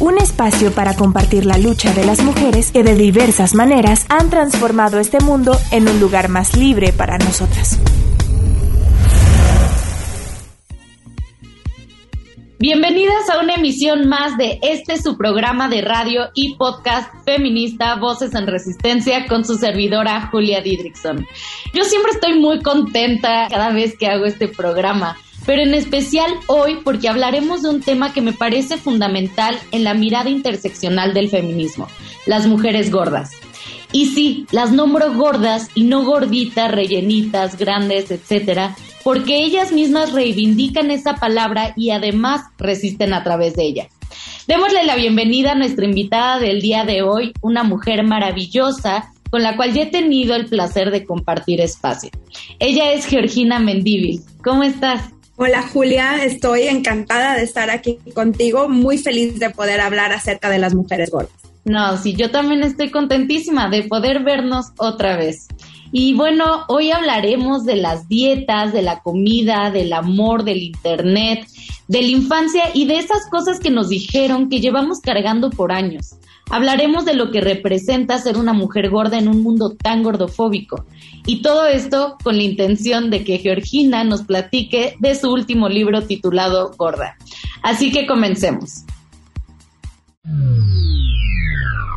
Un espacio para compartir la lucha de las mujeres que de diversas maneras han transformado este mundo en un lugar más libre para nosotras. Bienvenidas a una emisión más de este su programa de radio y podcast feminista Voces en Resistencia con su servidora Julia Didrikson. Yo siempre estoy muy contenta cada vez que hago este programa pero en especial hoy porque hablaremos de un tema que me parece fundamental en la mirada interseccional del feminismo, las mujeres gordas. Y sí, las nombro gordas y no gorditas, rellenitas, grandes, etcétera, porque ellas mismas reivindican esa palabra y además resisten a través de ella. Démosle la bienvenida a nuestra invitada del día de hoy, una mujer maravillosa con la cual ya he tenido el placer de compartir espacio. Ella es Georgina Mendívil. ¿Cómo estás? Hola Julia, estoy encantada de estar aquí contigo, muy feliz de poder hablar acerca de las mujeres gordas. No, sí, yo también estoy contentísima de poder vernos otra vez. Y bueno, hoy hablaremos de las dietas, de la comida, del amor, del internet, de la infancia y de esas cosas que nos dijeron que llevamos cargando por años. Hablaremos de lo que representa ser una mujer gorda en un mundo tan gordofóbico. Y todo esto con la intención de que Georgina nos platique de su último libro titulado Gorda. Así que comencemos.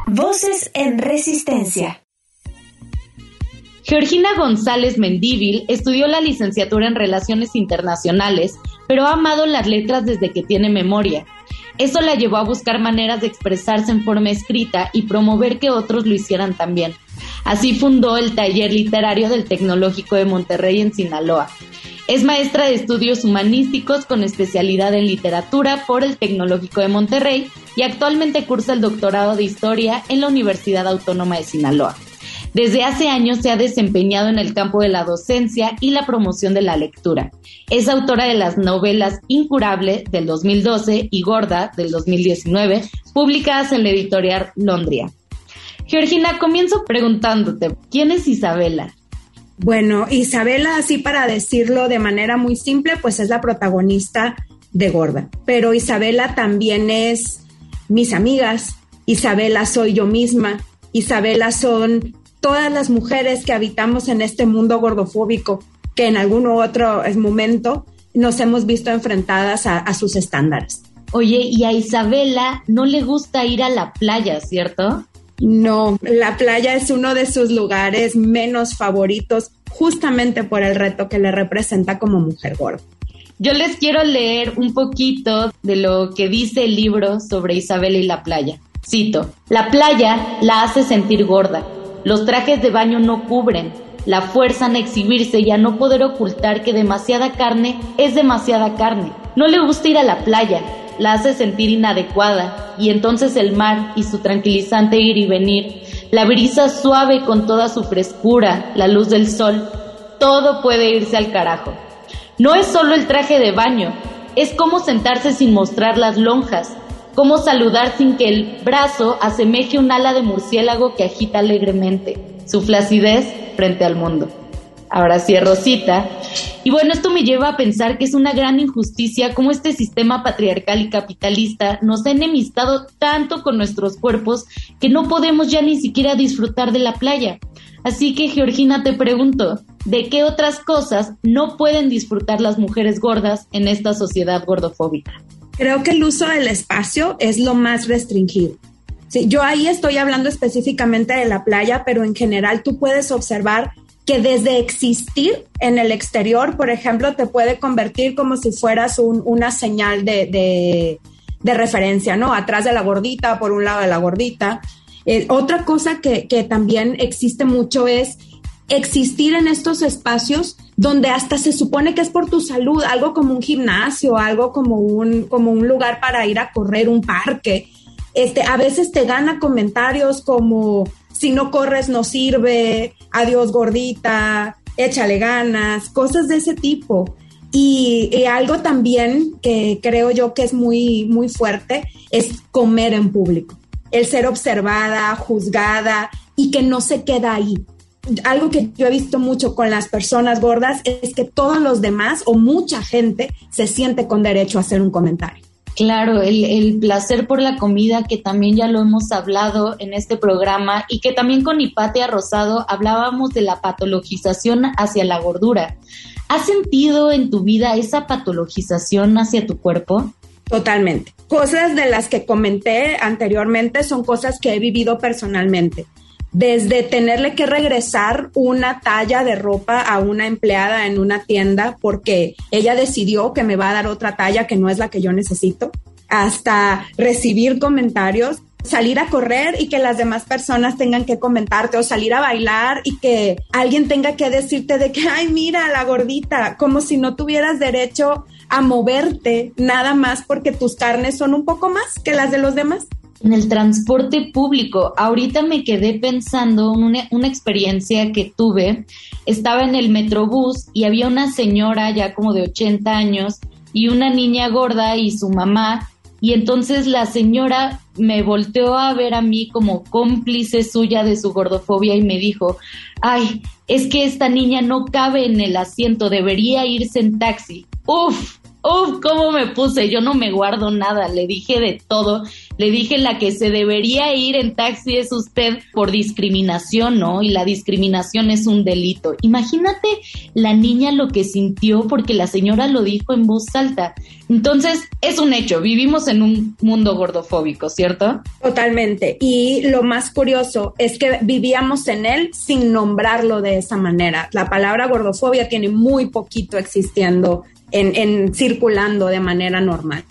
Voces en Resistencia. Georgina González Mendívil estudió la licenciatura en Relaciones Internacionales, pero ha amado las letras desde que tiene memoria eso la llevó a buscar maneras de expresarse en forma escrita y promover que otros lo hicieran también. Así fundó el taller literario del Tecnológico de Monterrey en Sinaloa. Es maestra de estudios humanísticos con especialidad en literatura por el Tecnológico de Monterrey y actualmente cursa el doctorado de historia en la Universidad Autónoma de Sinaloa. Desde hace años se ha desempeñado en el campo de la docencia y la promoción de la lectura. Es autora de las novelas Incurable del 2012 y Gorda del 2019, publicadas en la editorial Londria. Georgina, comienzo preguntándote, ¿quién es Isabela? Bueno, Isabela, así para decirlo de manera muy simple, pues es la protagonista de Gorda. Pero Isabela también es mis amigas, Isabela soy yo misma, Isabela son todas las mujeres que habitamos en este mundo gordofóbico, que en algún otro momento nos hemos visto enfrentadas a, sus estándares. Oye, y a Isabela no le gusta ir a la playa, ¿cierto? No, la playa es uno de sus lugares menos favoritos justamente por el reto que le representa como mujer gorda. Yo les quiero leer un poquito de lo que dice el libro sobre Isabela y la playa. Cito, la playa la hace sentir gorda, los trajes de baño no cubren, la fuerza en exhibirse y a no poder ocultar que demasiada carne es demasiada carne. No le gusta ir a la playa, la hace sentir inadecuada. Y entonces el mar y su tranquilizante ir y venir, la brisa suave con toda su frescura, la luz del sol, todo puede irse al carajo. No es solo el traje de baño, es como sentarse sin mostrar las lonjas, cómo saludar sin que el brazo asemeje un ala de murciélago que agita alegremente, su flacidez frente al mundo. Ahora cierro cita. Y bueno, esto me lleva a pensar que es una gran injusticia cómo este sistema patriarcal y capitalista nos ha enemistado tanto con nuestros cuerpos que no podemos ya ni siquiera disfrutar de la playa. Así que, Georgina, te pregunto, ¿de qué otras cosas no pueden disfrutar las mujeres gordas en esta sociedad gordofóbica? Creo que el uso del espacio es lo más restringido. Sí, yo ahí estoy hablando específicamente de la playa, pero en general tú puedes observar que desde existir en el exterior, por ejemplo, te puede convertir como si fueras una señal de, referencia, ¿no? Atrás de la gordita, por un lado de la gordita. Eh, otra cosa que, que también existe mucho es existir en estos espacios donde hasta se supone que es por tu salud, algo como un gimnasio, algo como un, como un lugar para ir a correr, un parque. Este, a veces te gana comentarios como si no corres no sirve, adiós gordita, échale ganas, cosas de ese tipo. Y, y, algo también que creo yo que es muy, muy fuerte es comer en público, el ser observada, juzgada y que no se queda ahí. Algo que yo he visto mucho con las personas gordas es que todos los demás o mucha gente se siente con derecho a hacer un comentario. Claro, el, el, placer por la comida, que también ya lo hemos hablado en este programa, y que también con Hipatia Rosado hablábamos de la patologización hacia la gordura. ¿Has sentido en tu vida esa patologización hacia tu cuerpo? Totalmente. Cosas de las que comenté anteriormente son cosas que he vivido personalmente desde tenerle que regresar una talla de ropa a una empleada en una tienda porque ella decidió que me va a dar otra talla que no es la que yo necesito, hasta recibir comentarios, salir a correr y que las demás personas tengan que comentarte o salir a bailar y que alguien tenga que decirte de que, ay, mira, la gordita, como si no tuvieras derecho a moverte nada más porque tus carnes son un poco más que las de los demás en el transporte público. Ahorita me quedé pensando en una, una, experiencia que tuve. Estaba en el metrobús y había una señora ya como de 80 años y una niña gorda y su mamá. Y entonces la señora me volteó a ver a mí como cómplice suya de su gordofobia y me dijo, ay, es que esta niña no cabe en el asiento, debería irse en taxi. Uf, uf, cómo me puse, yo no me guardo nada, le dije de todo le dije la que se debería ir en taxi es usted por discriminación, ¿no? Y la discriminación es un delito. Imagínate la niña lo que sintió porque la señora lo dijo en voz alta. Entonces, es un hecho, vivimos en un mundo gordofóbico, ¿cierto? Totalmente. Y lo más curioso es que vivíamos en él sin nombrarlo de esa manera. La palabra gordofobia tiene muy poquito existiendo en, en circulando de manera normal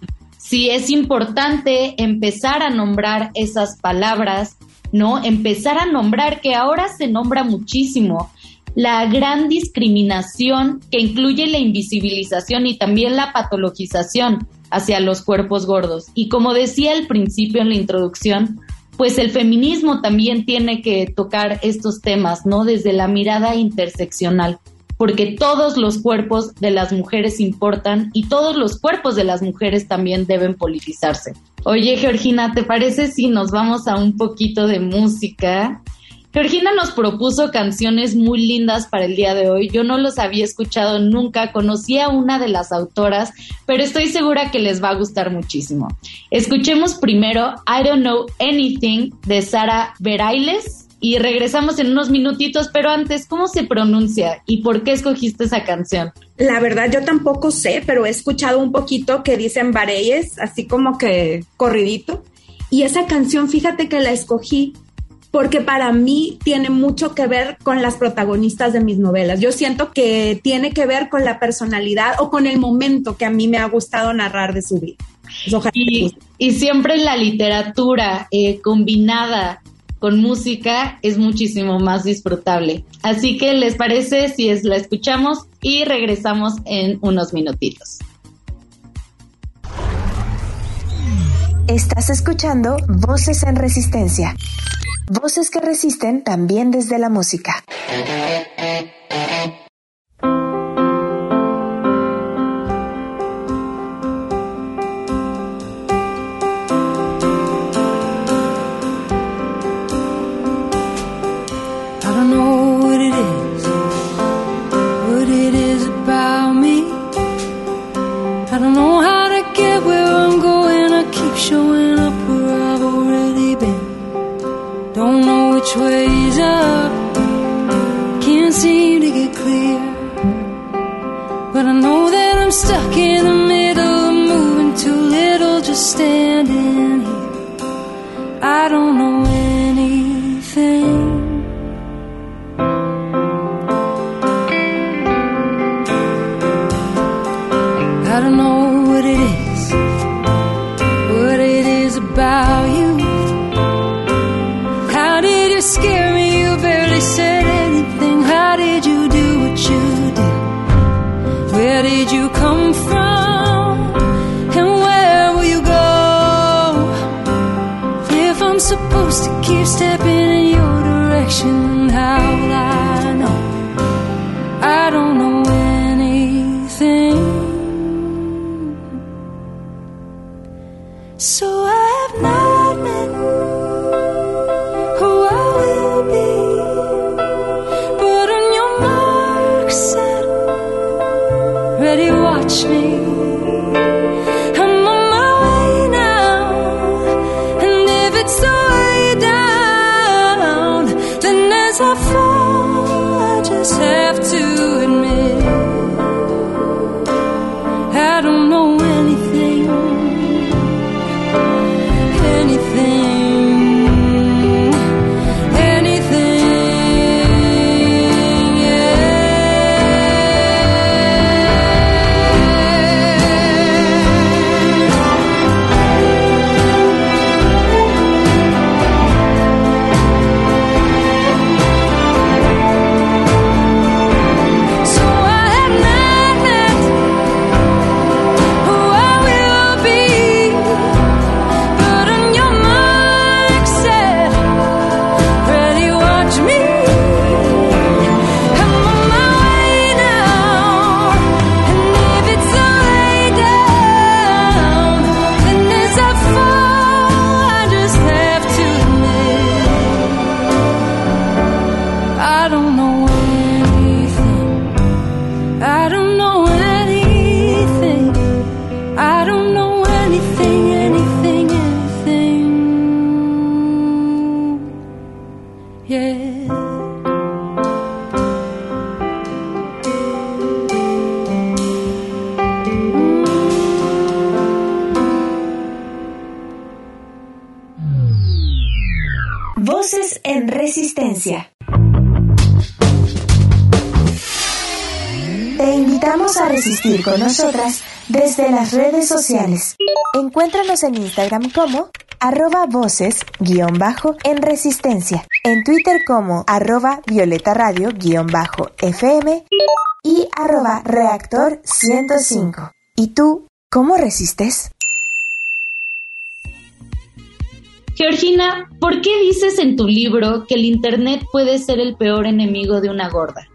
sí es importante empezar a nombrar esas palabras, ¿no? Empezar a nombrar que ahora se nombra muchísimo la gran discriminación que incluye la invisibilización y también la patologización hacia los cuerpos gordos. Y como decía al principio en la introducción, pues el feminismo también tiene que tocar estos temas, ¿no? Desde la mirada interseccional porque todos los cuerpos de las mujeres importan y todos los cuerpos de las mujeres también deben politizarse. Oye, Georgina, ¿te parece si nos vamos a un poquito de música? Georgina nos propuso canciones muy lindas para el día de hoy. Yo no los había escuchado nunca, conocí a una de las autoras, pero estoy segura que les va a gustar muchísimo. Escuchemos primero I Don't Know Anything de Sara Verailes y regresamos en unos minutitos, pero antes, ¿cómo se pronuncia y por qué escogiste esa canción? La verdad yo tampoco sé, pero he escuchado un poquito que dicen Bareyes, así como que corridito. Y esa canción, fíjate que la escogí porque para mí tiene mucho que ver con las protagonistas de mis novelas. Yo siento que tiene que ver con la personalidad o con el momento que a mí me ha gustado narrar de su vida. Y, y, siempre la literatura eh, combinada con música es muchísimo más disfrutable. Así que les parece si es la escuchamos y regresamos en unos minutitos. Estás escuchando Voces en Resistencia. Voces que resisten también desde la música. So I Voces en Resistencia. Te invitamos a resistir con nosotras desde las redes sociales. Encuéntranos en Instagram como arroba voces guion bajo en resistencia, en Twitter como arroba violeta radio guion bajo fm y arroba reactor 105. ¿Y tú cómo resistes? Georgina, ¿por qué dices en tu libro que el Internet puede ser el peor enemigo de una gorda?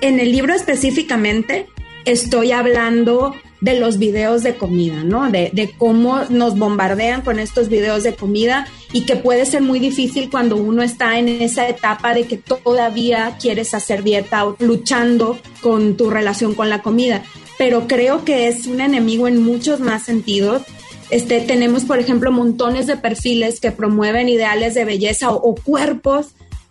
En el libro específicamente estoy hablando de los videos de comida, ¿no? De, cómo nos bombardean con estos videos de comida y que puede ser muy difícil cuando uno está en esa etapa de que todavía quieres hacer dieta o luchando con tu relación con la comida. Pero creo que es un enemigo en muchos más sentidos. Este, tenemos, por ejemplo, montones de perfiles que promueven ideales de belleza o cuerpos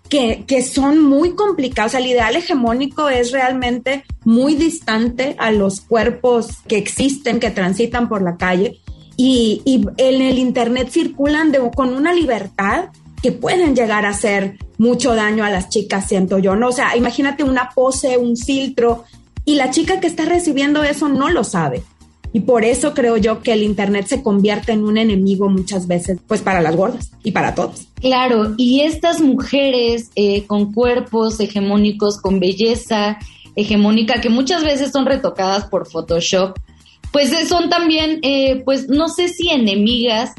que, son muy complicados. El ideal hegemónico es realmente muy distante a los cuerpos que existen, que transitan por la calle. Y, y en el Internet circulan de, con una libertad que pueden llegar a hacer mucho daño a las chicas, siento yo, ¿no? O sea, imagínate una pose, un filtro, y la chica que está recibiendo eso no lo sabe. Y por eso creo yo que el Internet se convierte en un enemigo muchas veces, pues para las gordas y para todos. Claro, y estas mujeres eh, con cuerpos hegemónicos, con belleza hegemónica, que muchas veces son retocadas por Photoshop, pues son también, eh, pues no sé si enemigas,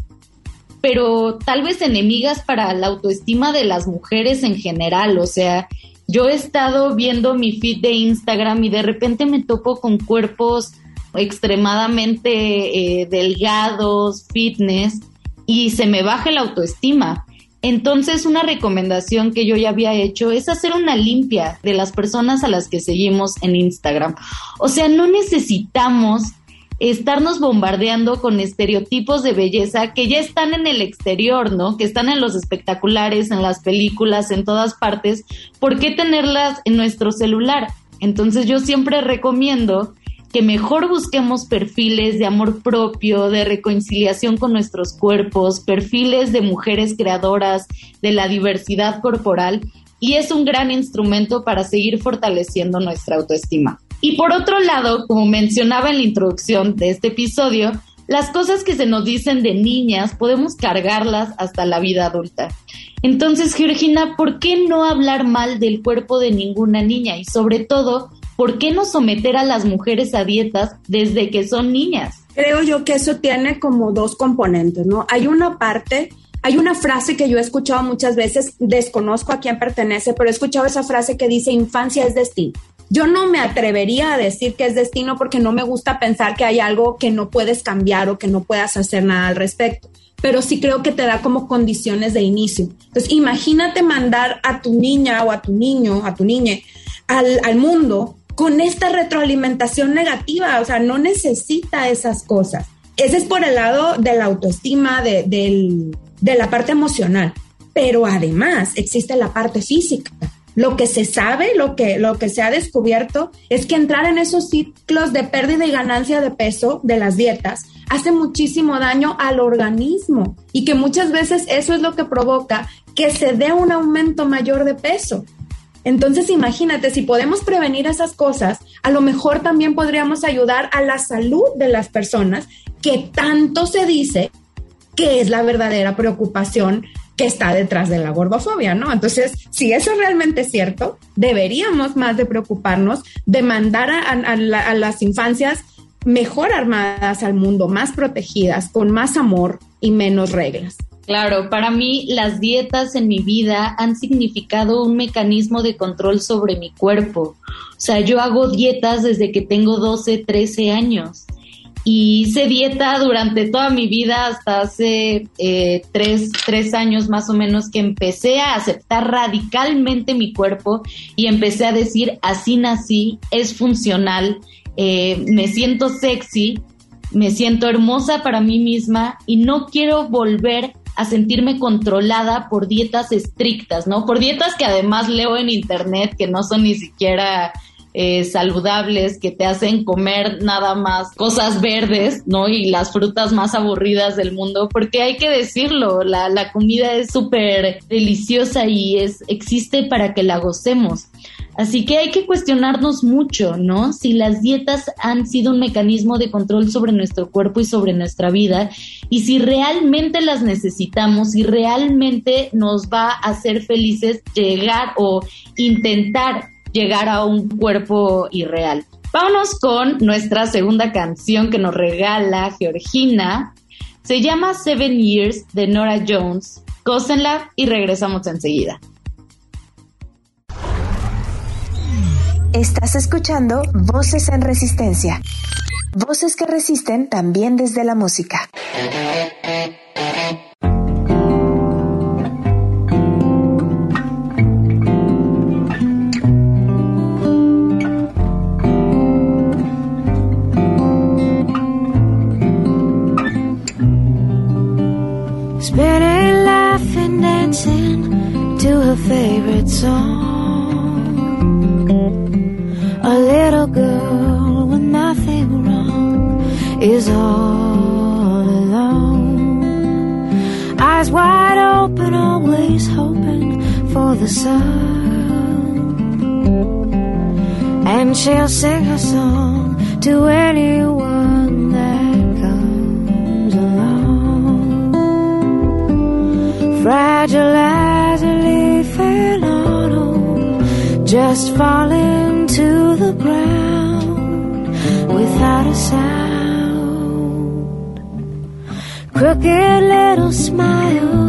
pero tal vez enemigas para la autoestima de las mujeres en general. O sea, yo he estado viendo mi feed de Instagram y de repente me topo con cuerpos extremadamente eh, delgados, fitness, y se me baja la autoestima. Entonces, una recomendación que yo ya había hecho es hacer una limpia de las personas a las que seguimos en Instagram. O sea, no necesitamos estarnos bombardeando con estereotipos de belleza que ya están en el exterior, ¿no? Que están en los espectaculares, en las películas, en todas partes. ¿Por qué tenerlas en nuestro celular? Entonces, yo siempre recomiendo que mejor busquemos perfiles de amor propio, de reconciliación con nuestros cuerpos, perfiles de mujeres creadoras, de la diversidad corporal, y es un gran instrumento para seguir fortaleciendo nuestra autoestima. Y por otro lado, como mencionaba en la introducción de este episodio, las cosas que se nos dicen de niñas podemos cargarlas hasta la vida adulta. Entonces, Georgina, ¿por qué no hablar mal del cuerpo de ninguna niña? Y sobre todo, ¿por qué no someter a las mujeres a dietas desde que son niñas? Creo yo que eso tiene como dos componentes, ¿no? Hay una parte, hay una frase que yo he escuchado muchas veces, desconozco a quién pertenece, pero he escuchado esa frase que dice infancia es destino. Yo no me atrevería a decir que es destino porque no me gusta pensar que hay algo que no puedes cambiar o que no puedas hacer nada al respecto, pero sí creo que te da como condiciones de inicio. Entonces, imagínate mandar a tu niña o a tu niño, a tu niña, al, al mundo con esta retroalimentación negativa, o sea, no necesita esas cosas. Ese es por el lado de la autoestima, de, de la parte emocional, pero además existe la parte física. Lo que se sabe, lo que, lo que se ha descubierto es que entrar en esos ciclos de pérdida y ganancia de peso de las dietas hace muchísimo daño al organismo y que muchas veces eso es lo que provoca que se dé un aumento mayor de peso. Entonces, imagínate, si podemos prevenir esas cosas, a lo mejor también podríamos ayudar a la salud de las personas que tanto se dice que es la verdadera preocupación que está detrás de la gordofobia, ¿no? Entonces, si eso realmente es cierto, deberíamos más de preocuparnos de mandar a, las infancias mejor armadas al mundo, más protegidas, con más amor y menos reglas. Claro, para mí las dietas en mi vida han significado un mecanismo de control sobre mi cuerpo. O sea, yo hago dietas desde que tengo 12, 13 años y hice dieta durante toda mi vida hasta hace eh, tres, años más o menos que empecé a aceptar radicalmente mi cuerpo y empecé a decir así nací, es funcional, eh, me siento sexy, me siento hermosa para mí misma y no quiero volver a sentirme controlada por dietas estrictas, ¿no? Por dietas que además leo en internet que no son ni siquiera eh, saludables que te hacen comer nada más cosas verdes, ¿no? Y las frutas más aburridas del mundo, porque hay que decirlo, la, la comida es súper deliciosa y es, existe para que la gocemos. Así que hay que cuestionarnos mucho, ¿no? Si las dietas han sido un mecanismo de control sobre nuestro cuerpo y sobre nuestra vida y si realmente las necesitamos, si realmente nos va a hacer felices llegar o intentar llegar a un cuerpo irreal. Vámonos con nuestra segunda canción que nos regala Georgina. Se llama Seven Years de Nora Jones. Cósenla y regresamos enseguida. Estás escuchando Voces en Resistencia. Voces que resisten también desde la música. Favorite song. A little girl with nothing wrong is all alone. Eyes wide open, always hoping for the sun. And she'll sing her song to anyone Fragile as a leaf in autumn, just falling to the ground without a sound. Crooked little smile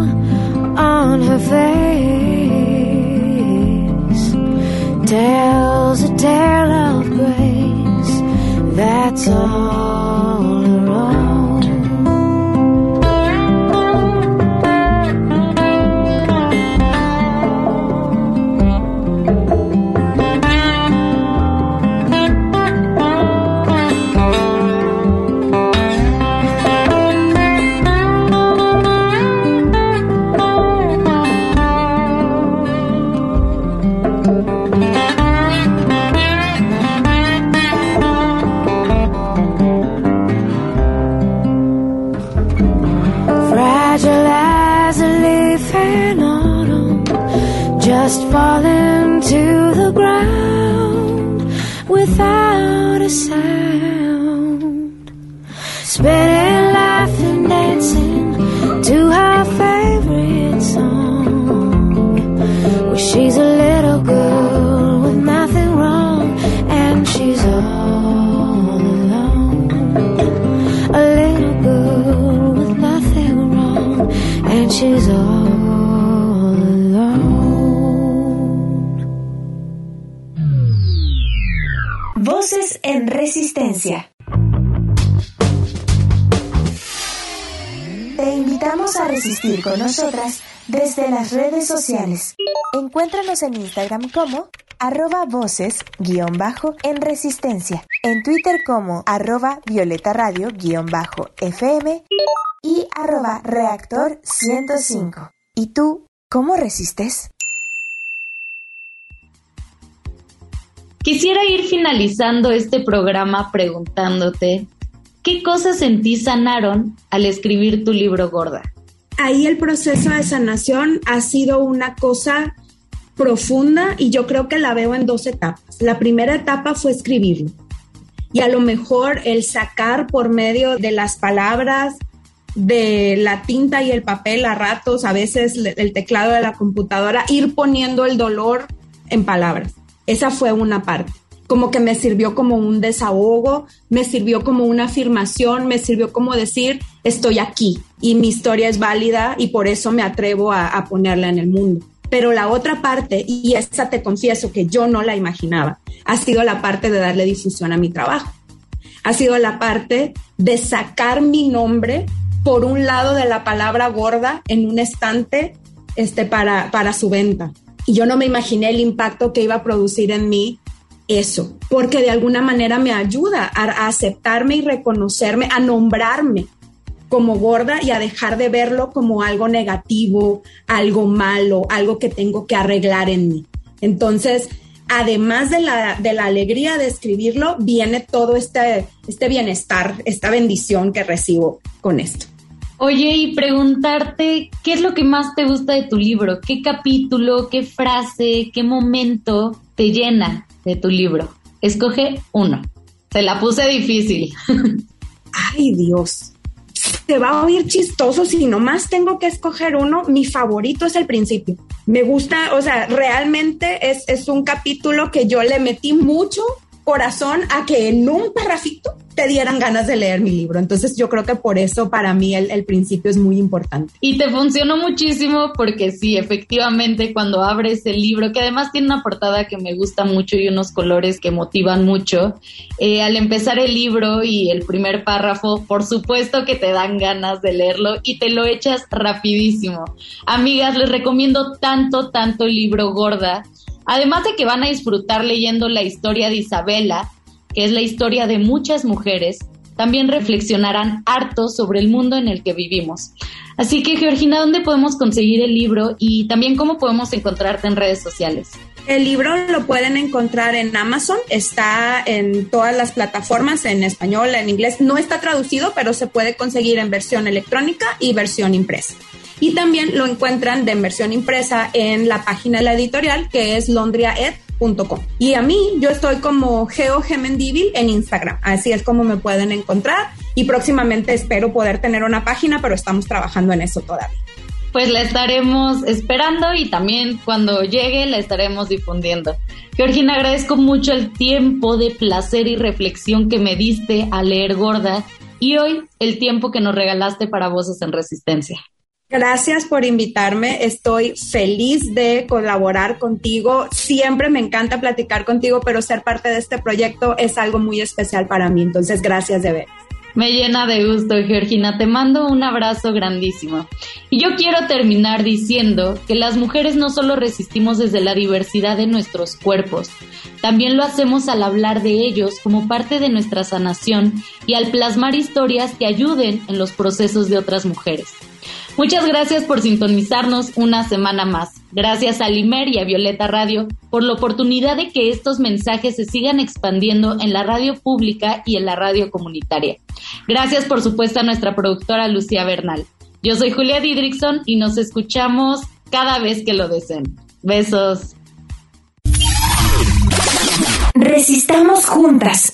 just falling to the ground without a sound. Spinning, laughing, dancing to her favorite song. Well, she's a en Resistencia. Te invitamos a resistir con nosotras desde las redes sociales. Encuéntranos en Instagram como arroba voces guion bajo en resistencia. En Twitter como arroba violeta radio guion bajo FM y arroba reactor 105. ¿Y tú cómo resistes? Quisiera ir finalizando este programa preguntándote, ¿qué cosas en sanaron al escribir tu libro gorda? Ahí el proceso de sanación ha sido una cosa profunda y yo creo que la veo en dos etapas. La primera etapa fue escribirlo y a lo mejor el sacar por medio de las palabras, de la tinta y el papel a ratos, a veces el teclado de la computadora, ir poniendo el dolor en palabras. Esa fue una parte. Como que me sirvió como un desahogo, me sirvió como una afirmación, me sirvió como decir, estoy aquí y mi historia es válida y por eso me atrevo a, ponerla en el mundo. Pero la otra parte, y esa te confieso que yo no la imaginaba, ha sido la parte de darle difusión a mi trabajo. Ha sido la parte de sacar mi nombre por un lado de la palabra gorda en un estante este, para, para su venta. Y yo no me imaginé el impacto que iba a producir en mí eso, porque de alguna manera me ayuda a, aceptarme y reconocerme, a nombrarme como gorda y a dejar de verlo como algo negativo, algo malo, algo que tengo que arreglar en mí. Entonces, además de la, de la alegría de escribirlo, viene todo este, este bienestar, esta bendición que recibo con esto. Oye, y preguntarte, ¿qué es lo que más te gusta de tu libro? ¿Qué capítulo, qué frase, qué momento te llena de tu libro? Escoge uno. Se la puse difícil. Ay, Dios. Te va a oír chistoso si nomás tengo que escoger uno. Mi favorito es el principio. Me gusta, o sea, realmente es, es un capítulo que yo le metí mucho corazón a que en un parrafito te dieran ganas de leer mi libro. Entonces yo creo que por eso para mí el, principio es muy importante. Y te funcionó muchísimo porque sí, efectivamente cuando abres el libro, que además tiene una portada que me gusta mucho y unos colores que motivan mucho, eh, al empezar el libro y el primer párrafo, por supuesto que te dan ganas de leerlo y te lo echas rapidísimo. Amigas, les recomiendo tanto, tanto el libro Gorda Además de que van a disfrutar leyendo la historia de Isabela, que es la historia de muchas mujeres, también reflexionarán harto sobre el mundo en el que vivimos. Así que, Georgina, ¿dónde podemos conseguir el libro y también cómo podemos encontrarte en redes sociales? El libro lo pueden encontrar en Amazon, está en todas las plataformas, en español, en inglés. No está traducido, pero se puede conseguir en versión electrónica y versión impresa. Y también lo encuentran de versión impresa en la página de la editorial que es londriaed.com. Y a mí, yo estoy como Geo en Instagram. Así es como me pueden encontrar. Y próximamente espero poder tener una página, pero estamos trabajando en eso todavía. Pues la estaremos esperando y también cuando llegue la estaremos difundiendo. Georgina, agradezco mucho el tiempo de placer y reflexión que me diste a leer Gorda y hoy el tiempo que nos regalaste para Voces en Resistencia. Gracias por invitarme. Estoy feliz de colaborar contigo. Siempre me encanta platicar contigo, pero ser parte de este proyecto es algo muy especial para mí. Entonces, gracias de ver. Me llena de gusto, Georgina. Te mando un abrazo grandísimo. Y yo quiero terminar diciendo que las mujeres no solo resistimos desde la diversidad de nuestros cuerpos, también lo hacemos al hablar de ellos como parte de nuestra sanación y al plasmar historias que ayuden en los procesos de otras mujeres. Muchas gracias por sintonizarnos una semana más. Gracias a Limer y a Violeta Radio por la oportunidad de que estos mensajes se sigan expandiendo en la radio pública y en la radio comunitaria. Gracias por supuesto a nuestra productora Lucía Bernal. Yo soy Julia Didrickson y nos escuchamos cada vez que lo deseen. Besos. Resistamos juntas.